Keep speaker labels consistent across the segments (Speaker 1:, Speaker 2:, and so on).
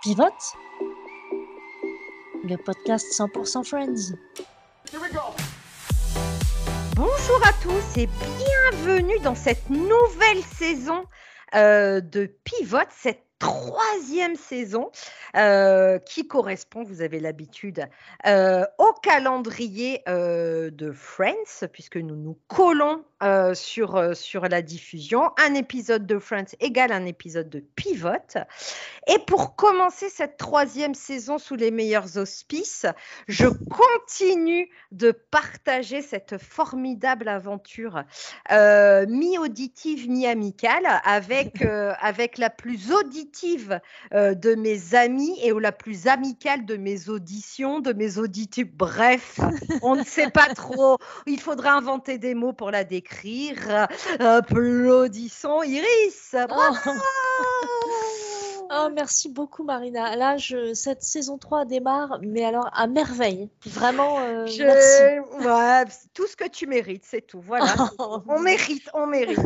Speaker 1: Pivote. Le podcast 100% Friends.
Speaker 2: Bonjour à tous et bienvenue dans cette nouvelle saison euh, de Pivote, cette troisième saison euh, qui correspond, vous avez l'habitude, euh, au calendrier euh, de Friends, puisque nous nous collons sur, sur la diffusion. Un épisode de Friends égale un épisode de Pivot. Et pour commencer cette troisième saison sous les meilleurs auspices, je continue de partager cette formidable aventure mi-auditive, mi-amicale avec, avec la plus auditive de mes amis et la plus amicale de mes auditions, de mes auditeurs. Bref, on ne sait pas trop. Il faudra inventer des mots pour la décrire. Applaudissons Iris.
Speaker 1: Oh. oh. merci beaucoup Marina. Là, je, cette saison 3 démarre, mais alors à merveille. Vraiment, euh,
Speaker 2: merci. tout ce que tu mérites, c'est tout. Voilà. on mérite, on mérite.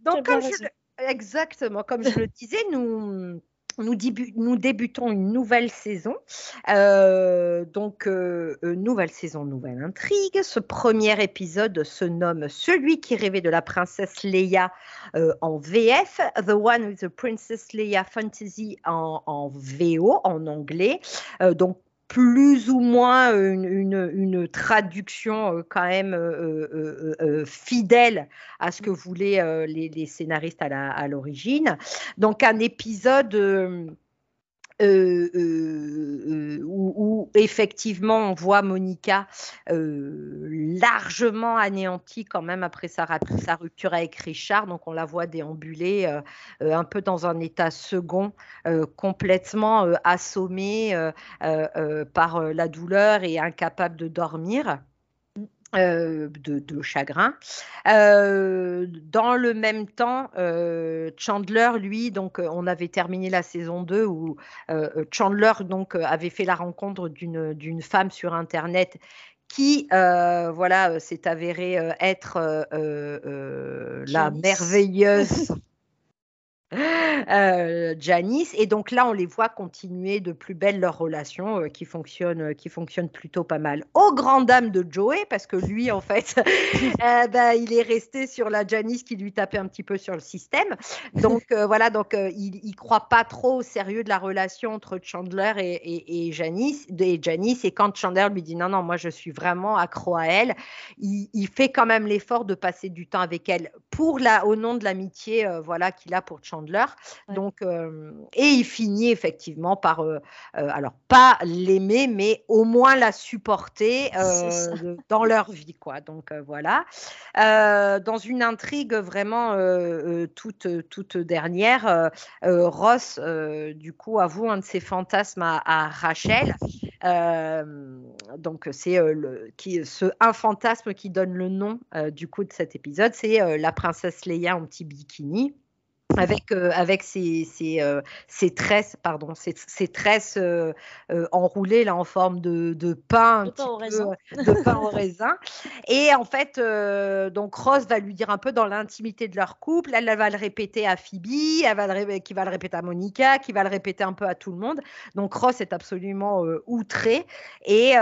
Speaker 2: Donc, comme je, Exactement, comme je le disais, nous, nous, débutons une nouvelle saison. Euh, donc, euh, euh, nouvelle saison, nouvelle intrigue. Ce premier épisode se nomme Celui qui rêvait de la princesse Leia en VF, The One with the Princess Leia Fantasy en, en VO, en anglais. donc, plus ou moins une, traduction euh, quand même euh, euh, fidèle à ce que voulaient les, scénaristes à l'origine. Donc un épisode effectivement on voit Monica largement anéantie quand même après sa, sa, rupture avec Richard. Donc on la voit déambuler un peu dans un état second, complètement assommée par la douleur et incapable de dormir. Euh, de, chagrin. Euh, dans le même temps, euh, Chandler, lui, donc on avait terminé la saison 2 où Chandler donc avait fait la rencontre d'une femme sur Internet qui, voilà, s'est avérée être la merveilleuse euh, Janice. Et donc là, on les voit continuer de plus belle leur relation euh, qui, fonctionne, euh, qui fonctionne plutôt pas mal. Au grand dame de Joey, parce que lui, en fait, bah, il est resté sur la Janice qui lui tapait un petit peu sur le système. Donc voilà, donc il, il croit pas trop au sérieux de la relation entre Chandler et, et, Janice, et Janice. Et quand Chandler lui dit non, non, moi je suis vraiment accro à elle, il, il fait quand même l'effort de passer du temps avec elle pour la, au nom de l'amitié voilà, qu'il a pour Chandler donc, euh, et il finit effectivement par, euh, euh, alors pas l'aimer, mais au moins la supporter dans leur vie, quoi. Donc voilà. dans une intrigue vraiment toute, toute dernière, Ross, du coup, avoue un de ses fantasmes à, Rachel. donc c'est le, qui, ce un fantasme qui donne le nom du coup de cet épisode, c'est la princesse Leia en petit bikini avec, euh, avec ses, ses, euh, ses, tresses, pardon, ses, ses tresses euh, enroulées là en forme de, de pain,
Speaker 1: de pain, au raisin.
Speaker 2: de pain au raisin. Et en fait, donc Rose va lui dire un peu dans l'intimité de leur couple. Elle, elle, va le répéter à Phoebe, elle va le, qui va le répéter à Monica, qui va le répéter un peu à tout le monde. Donc Ross est absolument outré et,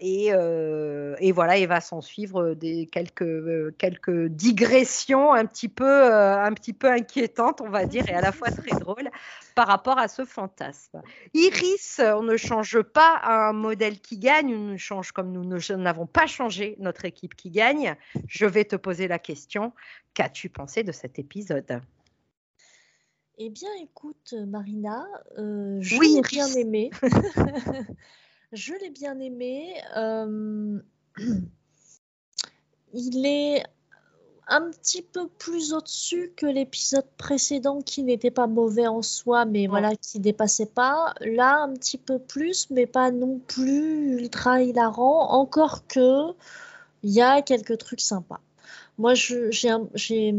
Speaker 2: et, et voilà, il va s'en suivre des quelques quelques digressions un petit peu un petit peu inquiétantes on va dire, et à la fois très drôle par rapport à ce fantasme. Iris, on ne change pas un modèle qui gagne, on change comme nous n'avons pas changé notre équipe qui gagne. Je vais te poser la question, qu'as-tu pensé de cet épisode?
Speaker 1: Eh bien, écoute, Marina, euh, je l'ai bien aimé. je l'ai bien aimé. Euh, il est un petit peu plus au-dessus que l'épisode précédent qui n'était pas mauvais en soi, mais voilà, qui dépassait pas. Là, un petit peu plus, mais pas non plus ultra hilarant. Encore que il y a quelques trucs sympas. Moi, j'ai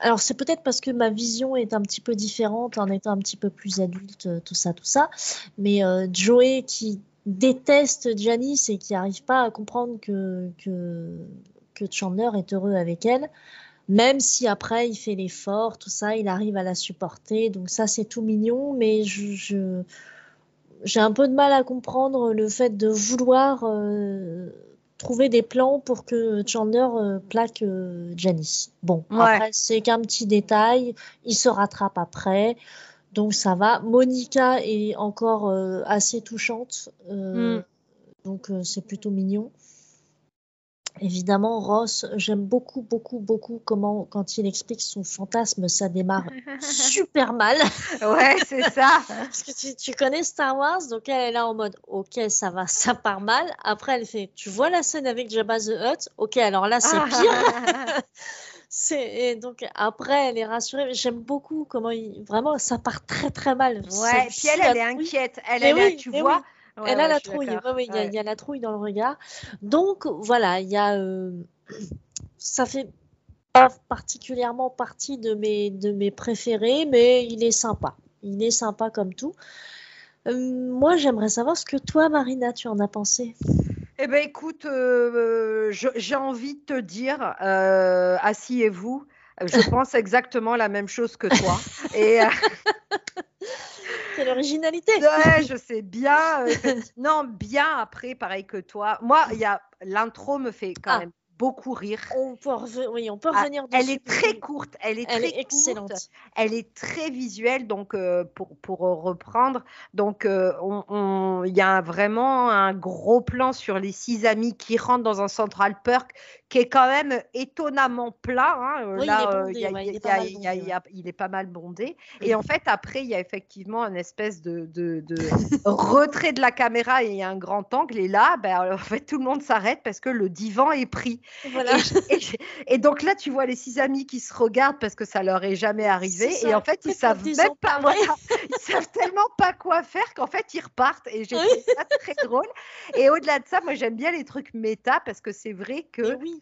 Speaker 1: alors c'est peut-être parce que ma vision est un petit peu différente en étant un petit peu plus adulte, tout ça, tout ça. Mais euh, Joey qui déteste Janice et qui n'arrive pas à comprendre que, que que Chandler est heureux avec elle Même si après il fait l'effort, tout ça, il arrive à la supporter. Donc ça, c'est tout mignon, mais je, j'ai un peu de mal à comprendre le fait de vouloir euh, trouver des plans pour que Chandler euh, plaque euh, Janice. Bon, après, c'est qu'un petit détail, il se rattrape après. Donc ça va. Monica est encore assez touchante. Mm. Donc c'est plutôt mignon. Évidemment, Ross, j'aime beaucoup, beaucoup, beaucoup comment, quand il explique son fantasme, ça démarre super mal.
Speaker 2: Ouais, c'est ça.
Speaker 1: Parce que tu, connais Star Wars, donc elle est là en mode, ok, ça va, ça part mal. Après, elle fait, tu vois la scène avec Jabba the Hutt? Ok, alors là, c'est pire. c'est donc après, elle est rassurée. J'aime beaucoup comment il, vraiment, ça part très, très mal.
Speaker 2: Ouais, puis elle, elle est inquiète. Elle, est là, tu vois.
Speaker 1: Elle a la trouille. il y, a la trouille dans le regard. Donc voilà, il y a. Euh, ça fait pas particulièrement partie de mes, de mes préférés, mais il est sympa. Il est sympa comme tout. Euh, moi, j'aimerais savoir ce que toi, Marina, tu en as pensé.
Speaker 2: Eh bien, écoute, euh, j'ai envie de te dire, asseyez-vous. Je pense exactement la même chose que toi. Et
Speaker 1: C'est l'originalité.
Speaker 2: Ouais, je sais bien. non, bien après, pareil que toi. Moi, il y a l'intro me fait quand ah. même beaucoup rire.
Speaker 1: On peut, oui, on peut ah, revenir dessus.
Speaker 2: Elle est très courte, elle est très excellente. Elle est très visuelle, donc euh, pour, pour, reprendre, donc euh, il y a vraiment un gros plan sur les six amis qui rentrent dans un Central Perk qui est quand même étonnamment plat. Là, il est pas mal bondé. Et en fait, après, il y a effectivement une espèce de, de, retrait de la caméra et un grand angle. Et là, ben, en fait, tout le monde s'arrête parce que le divan est pris. Et, donc là, tu vois les six amis qui se regardent parce que ça leur est jamais arrivé. et en fait, ils savent même pas, ils savent tellement pas quoi faire qu'en fait, ils repartent. Et j'ai trouvé ça très drôle. Et au-delà de ça, moi, j'aime bien les trucs méta parce que c'est vrai que oui.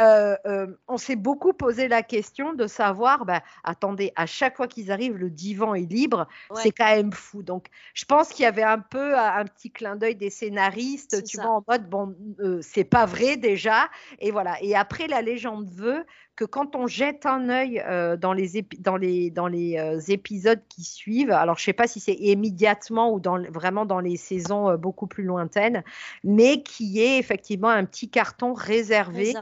Speaker 2: Euh, euh, on s'est beaucoup posé la question de savoir, bah, attendez, à chaque fois qu'ils arrivent, le divan est libre, c'est quand même fou. Donc, je pense qu'il y avait un peu un petit clin d'œil des scénaristes, tu vois, en mode, bon, euh, c'est pas vrai déjà. Et voilà. Et après, la légende veut que quand on jette un œil euh, dans les, dans les, dans les euh, épisodes qui suivent, alors je ne sais pas si c'est immédiatement ou dans, vraiment dans les saisons euh, beaucoup plus lointaines, mais qui est effectivement un petit carton réservé,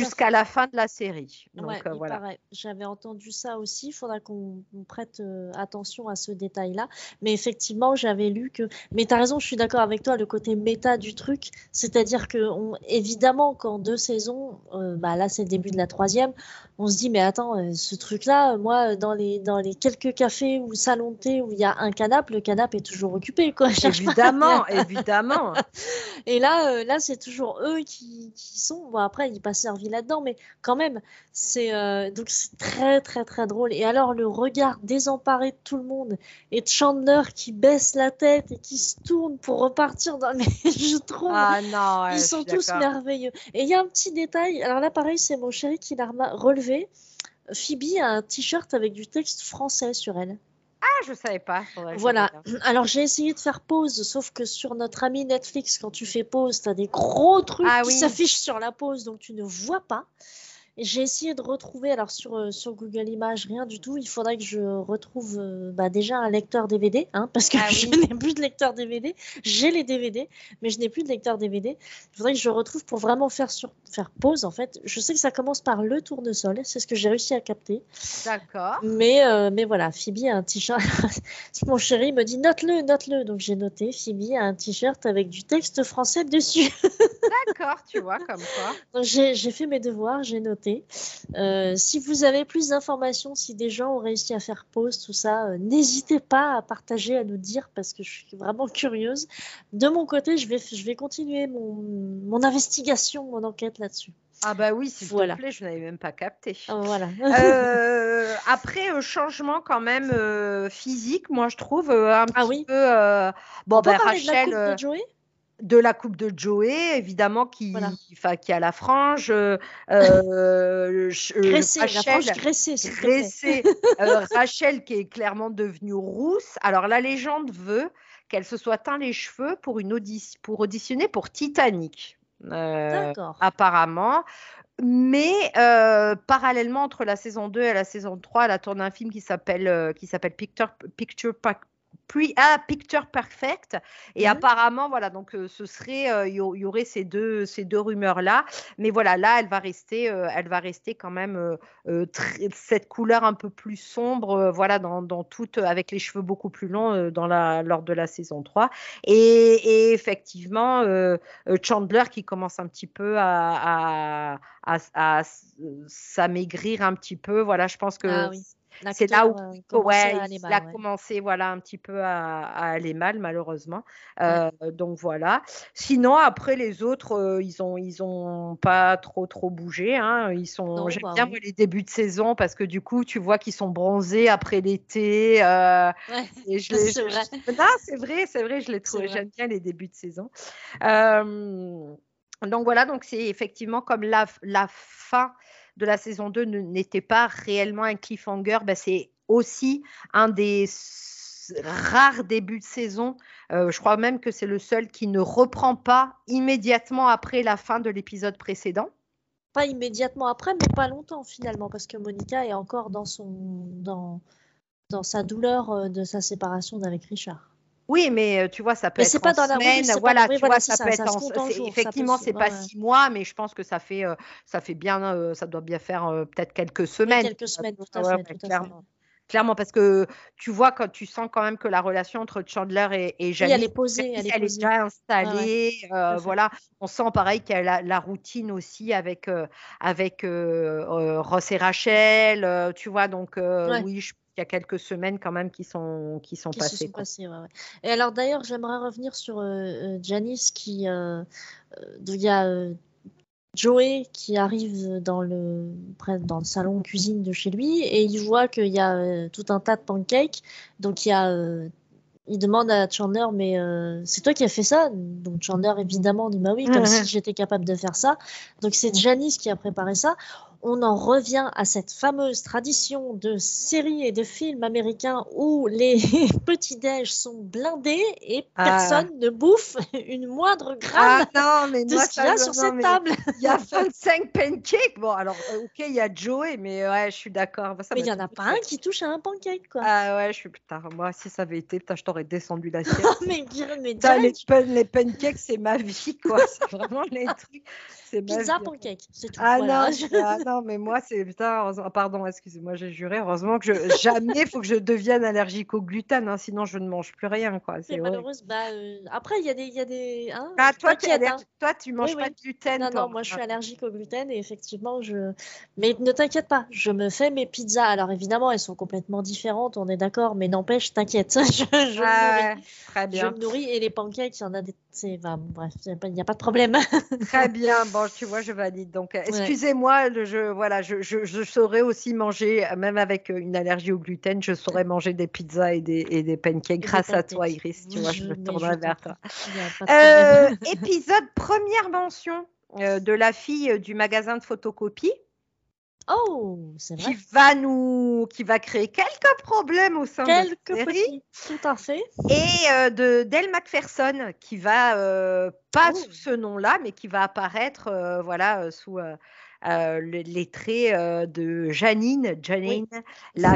Speaker 2: jusqu'à la fin de la série.
Speaker 1: Donc voilà. J'avais entendu ça aussi, il faudra qu'on prête attention à ce détail-là. Mais effectivement, j'avais lu que... Mais tu as raison, je suis d'accord avec toi, le côté méta du truc, c'est-à-dire que on... évidemment qu'en deux saisons, bah là c'est le début de la troisième, on se dit mais attends euh, ce truc là moi dans les dans les quelques cafés ou salons de thé où il y a un canapé le canapé est toujours occupé quoi.
Speaker 2: Évidemment évidemment.
Speaker 1: Et là euh, là c'est toujours eux qui, sont. Bon après il pas servi là dedans mais quand même c'est euh, donc c'est très très très drôle. Et alors le regard désemparé de tout le monde et de Chandler qui baisse la tête et qui se tourne pour repartir dans mais je trouve
Speaker 2: ah non,
Speaker 1: ils sont tous merveilleux. Et il y a un petit détail. Alors là pareil c'est mon chéri qui l'a relevé, Phoebe a un t-shirt avec du texte français sur elle.
Speaker 2: Ah, je savais pas.
Speaker 1: voilà. Alors j'ai essayé de faire pause, sauf que sur notre ami Netflix, quand tu fais pause, tu as des gros trucs ah qui s'affichent sur la pause, donc tu ne vois pas. J'ai essayé de retrouver, alors sur, euh, sur Google Images, rien du tout. Il faudrait que je retrouve euh, bah, déjà un lecteur DVD, hein, parce que ah je n'ai plus de lecteur DVD. J'ai les DVD, mais je n'ai plus de lecteur DVD. Il faudrait que je retrouve pour vraiment faire, sur, faire pause, en fait. Je sais que ça commence par le tournesol, c'est ce que j'ai réussi à capter.
Speaker 2: D'accord.
Speaker 1: Mais, euh, mais voilà, Phoebe a un t-shirt. Mon chéri me dit note-le, note-le. Donc j'ai noté, Phoebe a un t-shirt avec du texte français dessus.
Speaker 2: D'accord, tu vois, comme quoi.
Speaker 1: J'ai fait mes devoirs, j'ai noté. Euh, si vous avez plus d'informations, si des gens ont réussi à faire pause, tout ça, euh, n'hésitez pas à partager, à nous dire, parce que je suis vraiment curieuse. De mon côté, je vais, je vais continuer mon, mon investigation, mon enquête là-dessus.
Speaker 2: Ah bah oui, s'il voilà. te plaît, je n'avais même pas capté.
Speaker 1: Voilà.
Speaker 2: euh, après, changement quand même euh, physique, moi je trouve un ah petit peu...
Speaker 1: bon, ben, Rachel... De Joey?
Speaker 2: De la coupe de Joey, évidemment, qui, qui a la frange. Euh, euh,
Speaker 1: Rachel,
Speaker 2: euh, Rachel qui est clairement devenue rousse. Alors, la légende veut qu'elle se soit teint les cheveux pour, une pour auditionner pour Titanic. apparemment. Mais parallèlement entre la saison 2 et la saison 3, elle a tourné un film qui s'appelle qui s'appelle Picture, Picture puis à Picture Perfect. Et mmh apparemment, voilà, donc ce serait, il y, aurait ces deux, ces deux rumeurs-là. Mais voilà, là, elle va rester, elle va rester quand même cette couleur un peu plus sombre, voilà, dans, dans toute, avec les cheveux beaucoup plus longs dans la, lors de la saison 3. Et, effectivement, Chandler qui commence un petit peu à, à, à, s'amaigrir un petit peu. Voilà, je pense que ah c'est là où il a commencé voilà, un petit peu à, aller mal, malheureusement. Euh, donc voilà. Sinon, après, les autres, euh, ils n'ont ils ont pas trop, trop bougé. Hein. Ils sont, j'aime bah bien les débuts de saison parce que du coup, tu vois qu'ils sont bronzés après l'été. Euh, c'est vrai. c'est vrai, c'est vrai, je les trouve, j'aime bien les débuts de saison. donc voilà, donc c'est effectivement comme la, la fin de la saison 2 n'était pas réellement un cliffhanger, ben c'est aussi un des rares débuts de saison. Euh, je crois même que c'est le seul qui ne reprend pas immédiatement après la fin de l'épisode précédent.
Speaker 1: Pas immédiatement après, mais pas longtemps finalement, parce que Monica est encore dans son dans, dans sa douleur euh, de sa séparation d'avec Richard.
Speaker 2: Oui, mais tu vois, ça peut être pas en dans semaine. La... voilà, tu vois, ça, peut être en... Effectivement, c'est pas six mois, mais je pense que ça fait, ça fait bien, ça doit bien faire peut-être quelques semaines.
Speaker 1: quelques semaines, tout à fait,
Speaker 2: clairement. Clairement, parce que tu vois, quand tu sens quand même que la relation entre Chandler et, et
Speaker 1: Janice, elle est posée, elle,
Speaker 2: est, déjà installée. voilà, on sent pareil qu'il y a la, la, routine aussi avec, avec Ross et Rachel. tu vois, donc oui, je il y a quelques semaines quand même qui sont, qui sont passées.
Speaker 1: Et alors d'ailleurs, j'aimerais revenir sur euh, euh, Janice qui... Euh, il y a Joey qui arrive dans le, dans le salon cuisine de chez lui et il voit qu'il y a tout un tas de pancakes. Donc il y a il demande à Chandler, mais c'est toi qui as fait ça? Donc Chandler, évidemment, dit bah oui, comme si j'étais capable de faire ça. Donc c'est Janice qui a préparé ça on en revient à cette fameuse tradition de séries et de films américains où les petits-déj sont blindés et ah. personne ne bouffe une moindre gramme ah non, de ce qu'il y a sur cette table.
Speaker 2: Il y a 25 pancakes. Bon, alors, euh, ok, il y a Joey, mais ouais, je suis d'accord.
Speaker 1: mais il n'y en a pas un qui touche à un pancake, quoi.
Speaker 2: Ah ouais, je suis putain. Moi, si ça avait été, putain, je t'aurais descendu la sienne.
Speaker 1: mais, mais
Speaker 2: les, les pancakes, c'est ma vie, quoi. C'est vraiment les trucs.
Speaker 1: Pizza, pancake, c'est tout.
Speaker 2: Ah, non, ah non, mais moi, c'est putain, pardon, excusez-moi, j'ai juré. Heureusement que je, jamais il faut que je devienne allergique au gluten, hein, sinon je ne mange plus rien, quoi.
Speaker 1: C'est malheureuse. Bah, euh, après, il y a des, il y a des.
Speaker 2: Hein, ah, toi, tu hein. toi, tu manges pas de gluten.
Speaker 1: Non, non, moi, je suis allergique au gluten et effectivement, je. Mais ne t'inquiète pas, je me fais mes pizzas. Alors évidemment, elles sont complètement différentes, on est d'accord, mais n'empêche, t'inquiète, je, je,
Speaker 2: ah, très bien.
Speaker 1: je me nourris et les pancakes, il y en a des bref, il n'y a pas de problème.
Speaker 2: Très bien, bon, tu vois, je valide. Donc, excusez-moi, je, voilà, je, je, saurais aussi manger, même avec une allergie au gluten, je saurais manger des pizzas et des, et des pancakes grâce à toi, Iris. Tu vois, je, me tournerai vers toi. Euh, épisode première mention euh, de la fille du magasin de photocopie.
Speaker 1: Oh, c'est vrai.
Speaker 2: Qui va nous, qui va créer quelques problèmes au sein de la série.
Speaker 1: tout à fait.
Speaker 2: Et euh, de Del Macpherson, qui va euh, pas oh. sous ce nom-là, mais qui va apparaître, euh, voilà, sous euh, les, traits euh, de Janine, Janine la,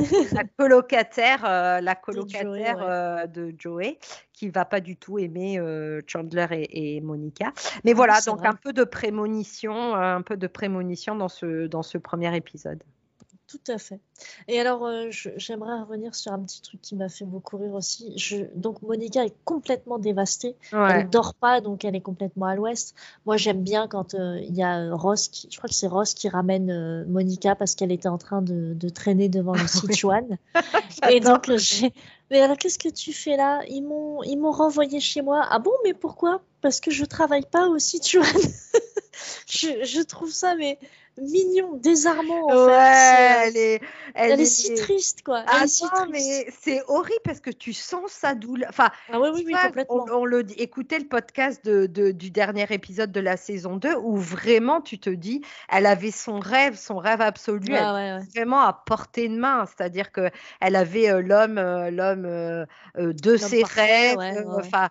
Speaker 2: colocataire, euh, la colocataire de Joey, qui va pas du tout aimer Chandler et, Monica. Mais voilà, donc un peu de prémonition, un peu de prémonition dans ce, dans ce premier épisode.
Speaker 1: Tout à fait. Et alors, euh, j'aimerais revenir sur un petit truc qui m'a fait beaucoup rire aussi. Je, donc, Monica est complètement dévastée. Elle Elle dort pas, donc elle est complètement à l'ouest. Moi, j'aime bien quand euh, il y a euh, Ross, qui, je crois que c'est Ross qui ramène Monica parce qu'elle était en train de, de traîner devant le Sichuan. Et donc, j'ai. Mais alors, qu'est-ce que tu fais là? Ils m'ont, ils m'ont renvoyé chez moi. Ah bon, mais pourquoi? Parce que je travaille pas au Sichuan. je, je trouve ça, mais mignon, désarmant. En
Speaker 2: ouais,
Speaker 1: fait.
Speaker 2: elle est,
Speaker 1: elle, est... si triste, quoi.
Speaker 2: Ah
Speaker 1: si
Speaker 2: mais c'est horrible parce que tu sens sa douleur. Enfin,
Speaker 1: ah, oui, oui, oui, complètement.
Speaker 2: On, le écoutait le podcast de, de, du dernier épisode de la saison 2 où vraiment tu te dis, elle avait son rêve, son rêve absolu, vraiment à portée de main. C'est-à-dire que elle avait euh, l'homme, euh, l'homme euh, de ses rêves, enfin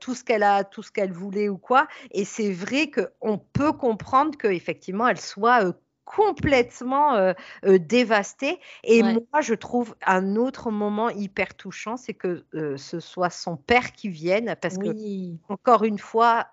Speaker 2: tout ce qu'elle a, tout ce qu'elle voulait ou quoi. Et c'est vrai qu'on peut comprendre qu'effectivement elle soit complètement euh, euh, dévastée. Et moi, je trouve un autre moment hyper touchant, c'est que euh, ce soit son père qui vienne, parce que, encore une fois,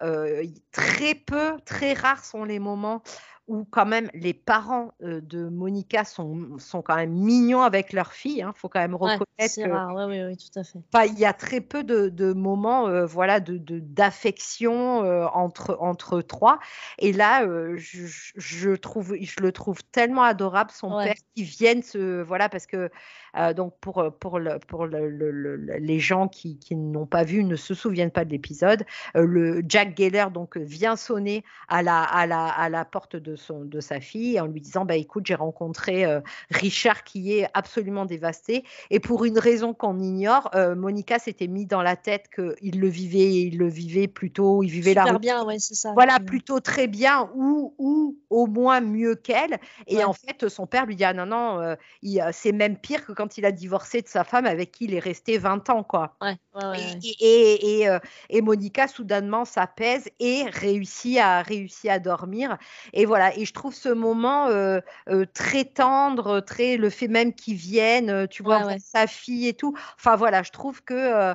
Speaker 2: très peu, très rares sont les moments où quand même les parents de Monica sont, sont quand même mignons avec leur fille. Il hein. faut quand même reconnaître
Speaker 1: c'est rare, oui, oui, tout à fait.
Speaker 2: il y a très peu de, de moments voilà, de, d'affection entre, entre trois. Et là, je, je, trouve, je le trouve tellement adorable, son père qui vienne se... Voilà, parce que euh, donc pour, euh, pour, le, pour le, les gens qui, qui n'ont pas vu, ne se souviennent pas de l'épisode, euh, le Jack Geller donc vient sonner à la, à la, à la porte de, son, de sa fille en lui disant bah écoute j'ai rencontré Richard qui est absolument dévasté et pour une raison qu'on ignore, Monica s'était mis dans la tête qu'il le vivait, il le vivait plutôt, il vivait
Speaker 1: Super bien, ouais, c'est ça.
Speaker 2: Voilà, plutôt très bien ou, ou au moins mieux qu'elle. Et en fait, son père lui dit ah non non, c'est même pire que quand quand il a divorcé de sa femme avec qui il est resté 20 ans, quoi. et, et, euh, et, Monica, soudainement, s'apaise et réussit à, réussit à dormir. Et voilà, et je trouve ce moment euh, euh, très tendre, très le fait même qu'il vienne, tu vois, sa fille et tout. Enfin, voilà, je trouve que,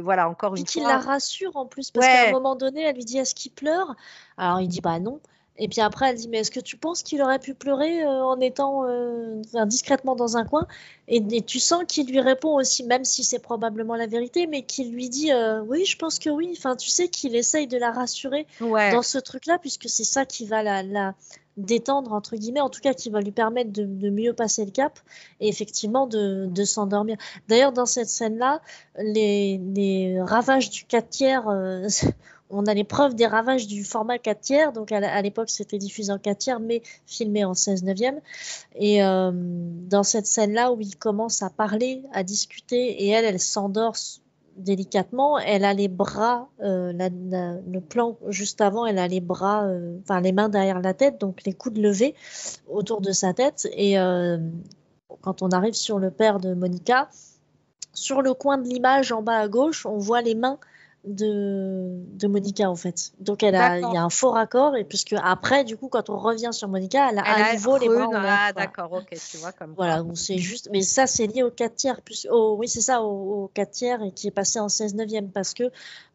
Speaker 2: voilà, encore une fois.
Speaker 1: qu'il la rassure en plus, parce qu'à un moment donné, elle lui dit est-ce qu'il pleure? Alors il dit bah non. Et puis après, elle dit, mais est-ce que tu penses qu'il aurait pu pleurer euh, en étant euh, discrètement dans un coin? Et, tu sens qu'il lui répond aussi, même si c'est probablement la vérité, mais qu'il lui dit, euh, oui, je pense que oui. Enfin, tu sais qu'il essaye de la rassurer dans ce truc-là, puisque c'est ça qui va la, détendre, entre guillemets, en tout cas qui va lui permettre de, mieux passer le cap et effectivement de, s'endormir. D'ailleurs, dans cette scène-là, les, les, ravages du 4 tiers on a les preuves des ravages du format 4 tiers. Donc à l'époque, c'était diffusé en 4 tiers, mais filmé en 16 neuvième. Et euh, dans cette scène-là où il commence à parler, à discuter, et elle, elle s'endort délicatement. Elle a les bras, euh, le plan juste avant, elle a les bras, euh, enfin les mains derrière la tête, donc les coudes levés autour de sa tête. Et quand on arrive sur le père de Monica, sur le coin de l'image en bas à gauche, on voit les mains de, de Monica en fait. Donc elle a, il y a un faux raccord et puisque après du coup quand on revient sur Monica, elle a à nouveau les bras
Speaker 2: Ah d'accord, ok, tu vois comme.
Speaker 1: Voilà, c'est juste, mais ça c'est lié au 4 tiers, plus, oh, oui c'est ça, au, 4 tiers et qui est passé en 16 neuvième parce que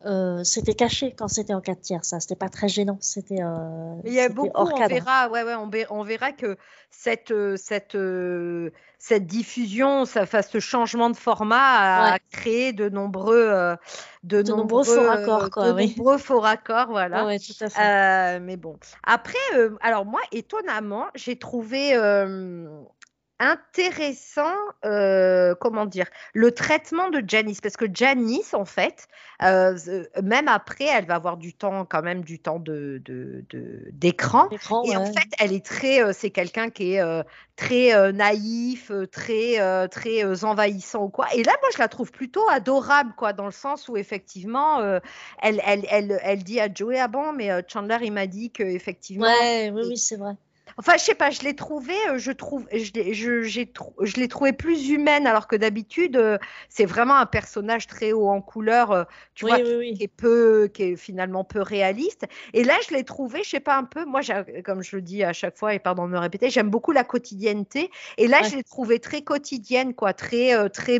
Speaker 1: euh, c'était caché quand c'était en 4 tiers, ça c'était pas très gênant, c'était. Euh,
Speaker 2: il y a beaucoup, on verra, ouais ouais, on, verra que cette euh, cette diffusion, ça, ce changement de format a créé de nombreux, euh,
Speaker 1: de, nombreux, faux raccords, quoi,
Speaker 2: de nombreux faux raccords, voilà.
Speaker 1: Ouais, tout à fait. Euh,
Speaker 2: mais bon, après, euh, alors moi, étonnamment, j'ai trouvé intéressant, euh, comment dire, le traitement de Janice, parce que Janice, en fait, euh, même après, elle va avoir du temps, quand même, du temps de, d'écran. et en fait, elle est très, euh, c'est quelqu'un qui est très naïf, très, très envahissant ou quoi. Et là, moi, je la trouve plutôt adorable, quoi, dans le sens où effectivement, elle, elle, elle, elle, dit à Joey, ah bon, mais Chandler, il m'a dit que effectivement.
Speaker 1: Ouais, oui, oui, c'est vrai.
Speaker 2: Enfin, je sais pas, je l'ai trouvé, euh, je trouve, je je, je l'ai trouvé plus humaine, alors que d'habitude, euh, c'est vraiment un personnage très haut en couleur, euh, tu vois, qui, est peu, qui est finalement peu réaliste. Et là, je l'ai trouvé, je sais pas un peu, moi, comme je le dis à chaque fois, et pardon de me répéter, j'aime beaucoup la quotidienneté. Et là, je l'ai trouvé très quotidienne, quoi, très, très.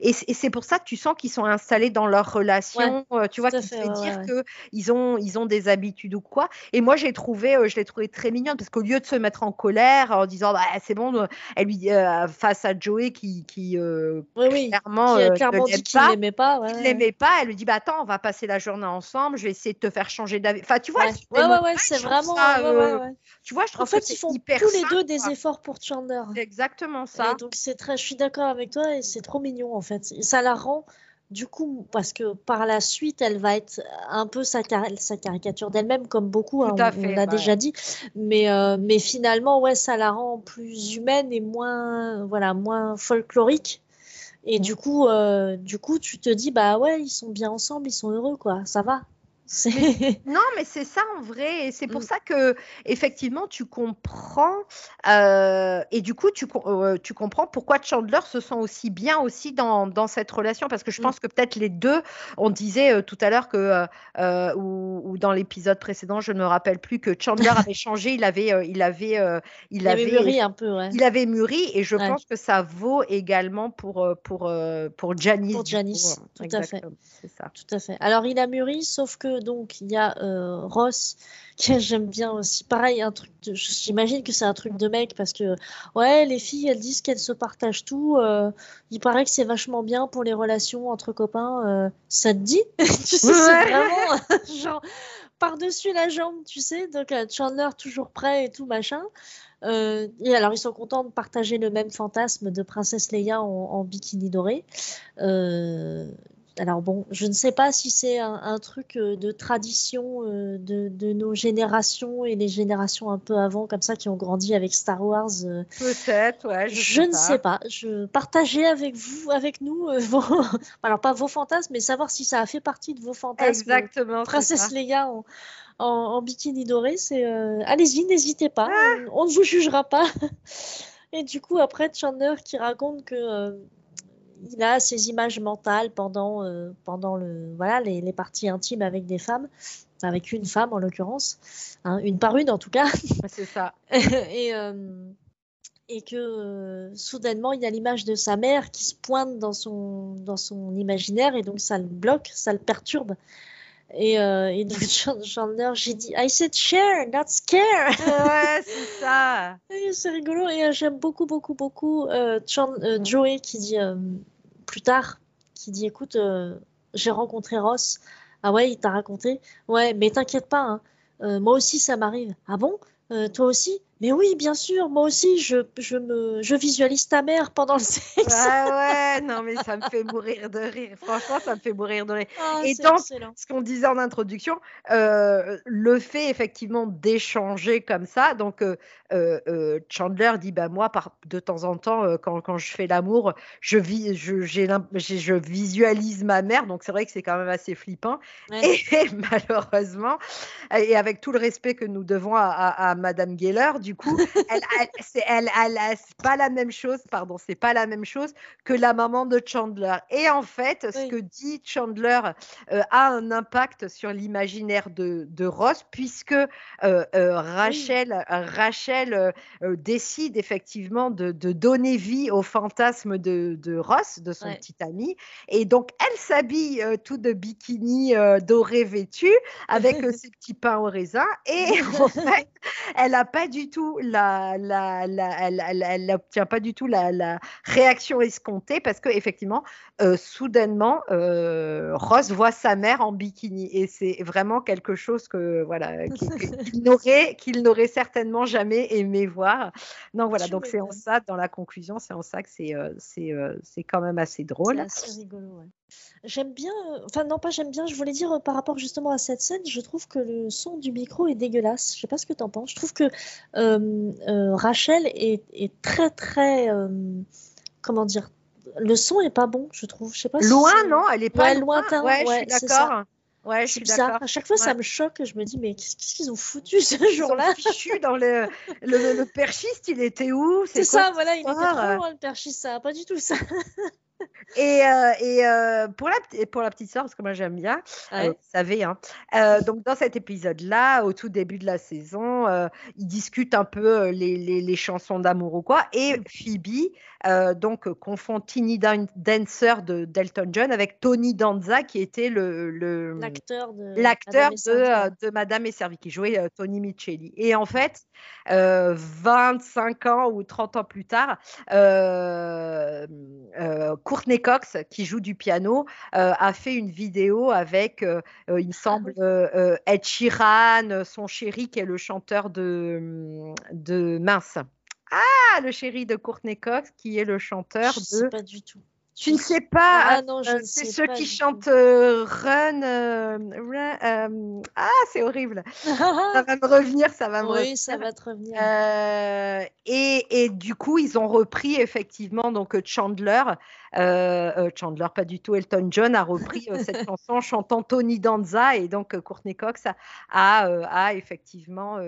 Speaker 2: et, c'est pour ça que tu sens qu'ils sont installés dans leur relation, tu vois, qui fait, dire que ils ont, ils ont des habitudes ou quoi. Et moi, j'ai trouvé, je l'ai trouvé très mignonne parce que au lieu de se mettre en colère en disant bah, c'est bon, euh, elle lui euh, face à Joey qui, qui
Speaker 1: euh, clairement, dit qu'il ne l'aimait pas,
Speaker 2: l'aimait pas, elle lui dit bah attends, on va passer la journée ensemble, je vais essayer de te faire changer d'avis. Enfin, tu vois,
Speaker 1: ouais, c'est vraiment.
Speaker 2: tu vois, je trouve
Speaker 1: en fait, ils font tous les deux des efforts pour Chandler.
Speaker 2: exactement ça.
Speaker 1: donc c'est très, je suis d'accord avec toi et c'est trop mignon en fait. ça la rend du coup, parce que par la suite, elle va être un peu sa, sa caricature d'elle-même, comme beaucoup, hein, on, l'a déjà dit. Mais, euh, mais finalement, ouais, ça la rend plus humaine et moins, voilà, moins folklorique. Et mmh. du coup, euh, du coup, tu te dis, bah ouais, ils sont bien ensemble, ils sont heureux, quoi, ça va.
Speaker 2: non, mais c'est ça en vrai. Et c'est pour mm. ça que, effectivement, tu comprends. Euh, et du coup, tu, euh, tu, comprends pourquoi Chandler se sent aussi bien aussi dans, dans cette relation. Parce que je mm. pense que peut-être les deux, on disait euh, tout à l'heure que, ou, dans l'épisode précédent, je ne me rappelle plus, que Chandler avait changé. Il avait, il avait,
Speaker 1: il, avait, mûri un peu.
Speaker 2: Il avait mûri. Et je pense que ça vaut également pour, pour, pour Janice.
Speaker 1: Pour Janice, tout à fait. Ça. Tout à fait. Alors, il a mûri, sauf que donc il y a euh, Ross que j'aime bien aussi. Pareil, un truc. J'imagine que c'est un truc de mec parce que ouais, les filles elles disent qu'elles se partagent tout. Euh, il paraît que c'est vachement bien pour les relations entre copains. Euh, ça te dit? Tu sais, c'est vraiment genre par-dessus la jambe, tu sais. Donc Chandler toujours prêt et tout machin. et alors, ils sont contents de partager le même fantasme de Princesse Leia en, en bikini doré. Euh, alors bon, je ne sais pas si c'est un, truc euh, de tradition euh, de, nos générations et les générations un peu avant, comme ça, qui ont grandi avec Star Wars.
Speaker 2: Euh. Peut-être, ouais.
Speaker 1: Je, ne sais pas. Je partageais avec vous, avec nous, vos... alors pas vos fantasmes, mais savoir si ça a fait partie de vos fantasmes.
Speaker 2: Exactement.
Speaker 1: Princesse Leia en, en, bikini doré, c'est. Allez-y, n'hésitez pas. Ah. on, ne vous jugera pas. Et du coup, après, Chandler qui raconte que il a ces images mentales pendant, euh, pendant le, voilà, les, parties intimes avec des femmes, avec une femme en l'occurrence, hein, une par une en tout cas.
Speaker 2: C'est ça.
Speaker 1: et, euh, et que euh, soudainement, il y a l'image de sa mère qui se pointe dans son, dans son imaginaire et donc ça le bloque, ça le perturbe. Et, et donc Chandler, j'ai dit I said share, not scare.
Speaker 2: Ouais, c'est ça.
Speaker 1: c'est rigolo et j'aime beaucoup, beaucoup, beaucoup Joey qui dit plus tard qui dit écoute, euh, j'ai rencontré Ross. Ah ouais, il t'a raconté Ouais, mais t'inquiète pas, hein. euh, moi aussi ça m'arrive. Ah bon? Euh, Toi aussi? Mais oui, bien sûr, moi aussi, je, je, me, je visualise ta mère pendant le sexe.
Speaker 2: Ah ouais, non, mais ça me fait mourir de rire. Franchement, ça me fait mourir de rire. Ah, et donc, ce qu'on disait en introduction, euh, le fait effectivement d'échanger comme ça, donc euh, euh, Chandler dit, bah moi, par, de temps en temps, quand, quand, je fais l'amour, je, vis, je, je visualise ma mère, donc c'est vrai que c'est quand même assez flippant. Et, malheureusement, et avec tout le respect que nous devons à, à, à Madame Geller, du coup, elle, c'est elle, pas la même chose, pardon, c'est pas la même chose que la maman de Chandler. Et en fait, ce que dit Chandler euh, a un impact sur l'imaginaire de, de, Ross, puisque euh, euh, Rachel, Rachel décide effectivement de, de, donner vie au fantasme de, de Ross, de son petit ami. Et donc, elle s'habille tout de bikini doré vêtu avec ses petits pains au raisin. Et en fait, elle n'a pas du tout la, la, la elle n'obtient pas du tout la, réaction escomptée parce que effectivement, euh, soudainement, euh, Ross voit sa mère en bikini et c'est vraiment quelque chose que voilà qu'il n'aurait qu'il n'aurait certainement jamais aimé voir. Donc voilà, donc c'est en ça dans la conclusion, c'est en ça que c'est euh, c'est c'est quand même assez drôle.
Speaker 1: C'est assez rigolo. Ouais. J'aime bien, enfin non pas j'aime bien, je voulais dire par rapport justement à cette scène, je trouve que le son du micro est dégueulasse. Je sais pas ce que tu en penses. Je trouve que euh, euh, Rachel est, très très, euh, comment dire, le son est pas bon, je trouve. Je sais pas.
Speaker 2: Loin non, elle est pas
Speaker 1: lointain.
Speaker 2: Ouais, ouais je suis d'accord.
Speaker 1: Ouais, je suis d'accord. À chaque fois, ça me choque. Je me dis, mais qu'est-ce qu'ils ont foutu ce jour-là
Speaker 2: fichu dans le, le, le, perchiste, il était où?
Speaker 1: C'est ça, voilà, il était trop loin le perchiste, ça, pas du tout ça.
Speaker 2: Et, euh, et euh, pour, la, pour la petite soeur, parce que moi j'aime bien, euh, vous savez, hein, donc dans cet épisode-là, au tout début de la saison, ils discutent un peu les, les, les chansons d'amour ou quoi, et Phoebe donc confond Tiny Dancer de Delton John avec Tony Danza qui était le
Speaker 1: l'acteur de,
Speaker 2: l'acteur de, de, Madame et Servie, qui jouait Tony Micheli. Et en fait, 25 ans ou 30 ans plus tard, Courtney Cox, qui joue du piano, euh, a fait une vidéo avec, euh, euh, il me ah semble, Ed Sheeran, son chéri, qui est le chanteur de, de Mince. Ah, le chéri de Courtney Cox, qui est le chanteur
Speaker 1: Je
Speaker 2: de.
Speaker 1: pas du tout.
Speaker 2: Tu ne sais pas.
Speaker 1: Ah non, je
Speaker 2: euh, c'est
Speaker 1: sais
Speaker 2: ceux qui chantent euh, Run. euh, Run, euh, ah, c'est horrible. Ça va me revenir, ça va me revenir.
Speaker 1: oui, ça va te revenir.
Speaker 2: Et, et du coup, ils ont repris effectivement donc Chandler, euh, euh, Chandler pas du tout, Elton John a repris euh, cette chanson en chantant Tony Danza et donc Courtney Cox a, a, a effectivement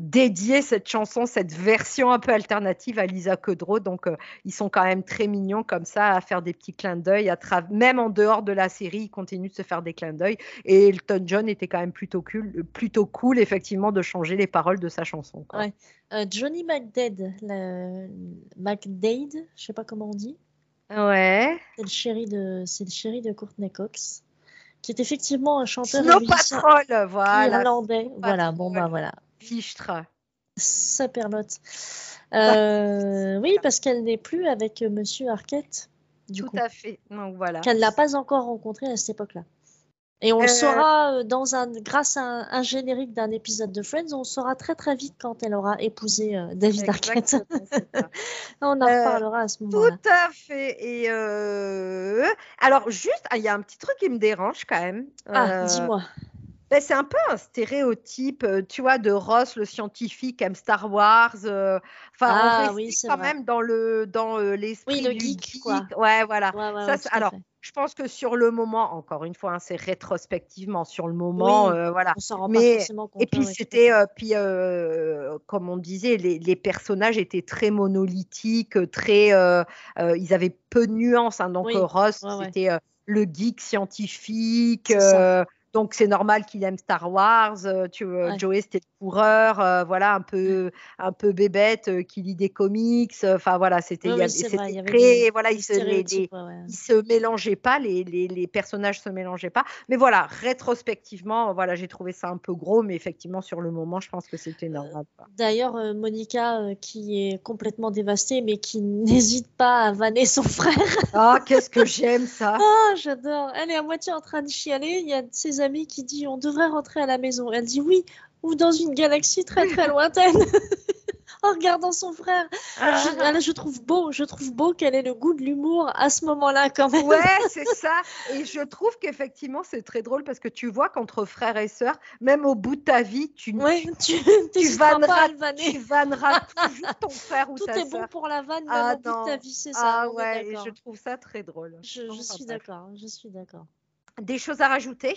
Speaker 2: dédié cette chanson, cette version un peu alternative à Lisa Kudrow. Donc ils sont quand même très mignons comme ça à faire des petits clins d'œil, à même en dehors de la série, ils continuent de se faire des clins d'œil. Et Elton John était quand même plutôt cool, plutôt cool effectivement de changer les paroles de sa chanson. quoi.
Speaker 1: Ouais. Euh, Johnny McDade, la... McDade, je sais pas comment on dit.
Speaker 2: Ouais.
Speaker 1: C'est le chéri de, c'est le chéri de Courtney Cox, qui est effectivement un chanteur
Speaker 2: Snow Patrol, voilà.
Speaker 1: irlandais. Voilà, bon bah voilà.
Speaker 2: Fichtre.
Speaker 1: Sa perlotte. Euh, oui, parce qu'elle n'est plus avec euh, Monsieur Arquette, du
Speaker 2: Tout
Speaker 1: coup,
Speaker 2: à fait. Donc voilà.
Speaker 1: qu'elle n'a pas encore rencontré à cette époque-là. Et on le
Speaker 2: Euh,
Speaker 1: saura euh, dans un, grâce à un, un générique d'un épisode de Friends, on saura très très vite quand elle aura épousé euh, David Arquette. On en
Speaker 2: Euh,
Speaker 1: reparlera à ce moment-là.
Speaker 2: Tout à fait. Et euh, alors, juste, il y a un petit truc qui me dérange quand même.
Speaker 1: Ah, dis-moi.
Speaker 2: ben, c'est un peu un stéréotype, tu vois, de Ross, le scientifique, aime Star Wars. Enfin,
Speaker 1: Ah,
Speaker 2: on reste
Speaker 1: oui,
Speaker 2: quand
Speaker 1: vrai.
Speaker 2: même dans le dans l'esprit
Speaker 1: Oui, le
Speaker 2: du
Speaker 1: geek, quoi.
Speaker 2: Ouais, voilà.
Speaker 1: Ouais, ouais,
Speaker 2: ça,
Speaker 1: ouais,
Speaker 2: c'est-
Speaker 1: tout à
Speaker 2: alors,
Speaker 1: fait.
Speaker 2: Je pense que sur le moment, encore une fois, hein, c'est rétrospectivement. Sur le moment,
Speaker 1: Oui,
Speaker 2: euh, voilà.
Speaker 1: On s'en rend
Speaker 2: mais-
Speaker 1: pas forcément compte.
Speaker 2: Et puis
Speaker 1: ouais, à
Speaker 2: c'était, euh, puis euh, comme on disait, les, les personnages étaient très monolithiques, très, euh, ils avaient peu de nuances. hein. donc
Speaker 1: Oui,
Speaker 2: Ross,
Speaker 1: ouais,
Speaker 2: c'était le geek scientifique. Donc c'est normal qu'il aime Star Wars. euh, tu,
Speaker 1: Ouais.
Speaker 2: Joey c'était le coureur, euh, voilà un peu, un peu bébête euh, qui lit des comics. Enfin voilà, c'était,
Speaker 1: Oui,
Speaker 2: il y
Speaker 1: oui, il
Speaker 2: très, voilà, ils se, les- les-
Speaker 1: stéréotypes, ouais, ouais.
Speaker 2: ils se mélangeaient pas, les, les, les personnages se mélangeaient pas. Mais voilà, rétrospectivement, voilà, j'ai trouvé ça un peu gros, mais effectivement, sur le moment, je pense que c'était normal.
Speaker 1: D'ailleurs, Monica, qui est complètement dévastée, mais qui n'hésite pas à vanner son frère.
Speaker 2: Ah, qu'est-ce que j'aime ça
Speaker 1: Ah, j'adore. Elle est à moitié en train de chialer. Il y a ses amis qui dit on devrait rentrer à la maison. Elle dit oui, ou dans une galaxie très très lointaine. en regardant son frère.
Speaker 2: Ah.
Speaker 1: Je, ah, je trouve beau, je trouve beau qu'elle ait le goût de l'humour à ce moment-là quand même.
Speaker 2: Ouais, c'est ça. Et je trouve qu'effectivement, c'est très drôle parce que tu vois qu'entre frères et sœurs, même au bout de ta vie, tu,
Speaker 1: Ouais, tu
Speaker 2: tu vanneras, tu
Speaker 1: vanner.
Speaker 2: vanneras toujours ton frère ou
Speaker 1: Tout
Speaker 2: ta
Speaker 1: est bon pour la vanne, même
Speaker 2: Ah,
Speaker 1: au bout de ta vie, c'est ça.
Speaker 2: Ah ouais, et je trouve ça très drôle.
Speaker 1: Je, suis d'accord, je suis d'accord.
Speaker 2: Des choses à rajouter?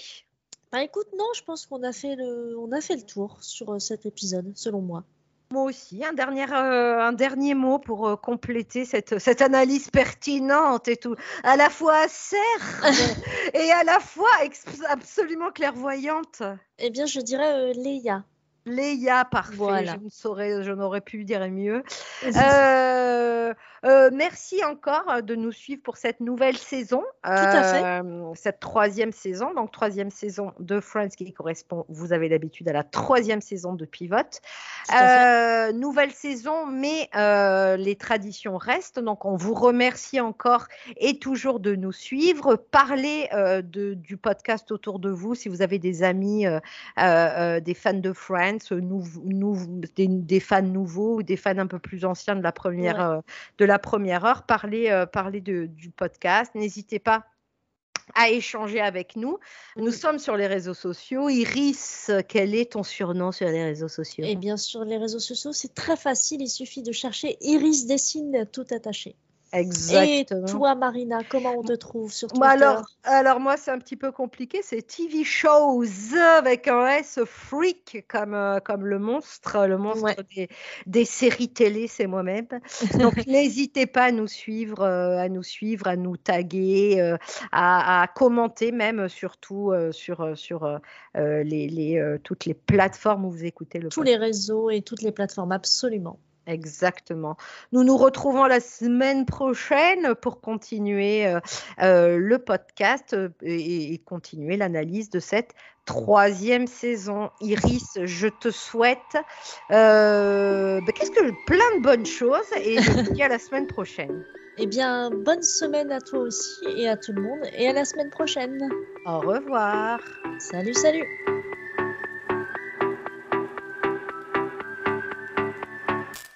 Speaker 1: Bah écoute, non, je pense qu'on a fait le, on a fait le tour sur euh, cet épisode, selon moi.
Speaker 2: Moi aussi, un dernier, euh, un dernier mot pour euh, compléter cette, cette analyse pertinente et tout, à la fois acerbe et à la fois absolument clairvoyante.
Speaker 1: Eh bien, je dirais euh, Léa.
Speaker 2: Léa, parfait,
Speaker 1: Voilà.
Speaker 2: je ne saurais, je n'aurais pu dire mieux. Euh, euh, merci encore de nous suivre pour cette nouvelle saison,
Speaker 1: à fait.
Speaker 2: euh, cette troisième saison, donc troisième saison de Friends qui correspond, vous avez l'habitude, à la troisième saison de Pivot.
Speaker 1: Tout
Speaker 2: nouvelle saison, mais les traditions restent. Donc, on vous remercie encore et toujours de nous suivre. Parlez de, du podcast autour de vous si vous avez des amis, des fans de Friends, nou- nou- des, des fans nouveaux ou des fans un peu plus anciens de la première,
Speaker 1: Ouais.
Speaker 2: euh, de la première heure. Parlez, euh, parlez de, du podcast. N'hésitez pas à échanger avec nous. Nous
Speaker 1: Oui.
Speaker 2: sommes sur les réseaux sociaux. Iris, quel est ton surnom sur les réseaux sociaux?
Speaker 1: Et bien sur les réseaux sociaux, c'est très facile, il suffit de chercher Iris Dessine tout attaché.
Speaker 2: Exactement.
Speaker 1: Et toi, Marina, comment on te trouve sur Twitter
Speaker 2: Moi, alors, alors moi, c'est un petit peu compliqué. C'est TV shows avec un S freak comme, euh, comme le monstre, le monstre
Speaker 1: Ouais.
Speaker 2: des, des séries télé, c'est moi-même. Donc, n'hésitez pas à nous suivre, euh, à nous suivre, à nous taguer, euh, à, à commenter même surtout euh, sur, sur les, les, toutes les plateformes où vous écoutez le
Speaker 1: Tous
Speaker 2: podcast.
Speaker 1: les réseaux et toutes les plateformes, absolument.
Speaker 2: Exactement. Nous nous retrouvons la semaine prochaine pour continuer euh, euh, le podcast euh, et, et continuer l'analyse de cette troisième saison. Iris, je te souhaite euh, qu'est-ce que plein de bonnes choses et je te dis à la semaine prochaine.
Speaker 1: Eh bien, bonne semaine à toi aussi et à tout le monde et à la semaine prochaine.
Speaker 2: Au revoir.
Speaker 1: Salut, salut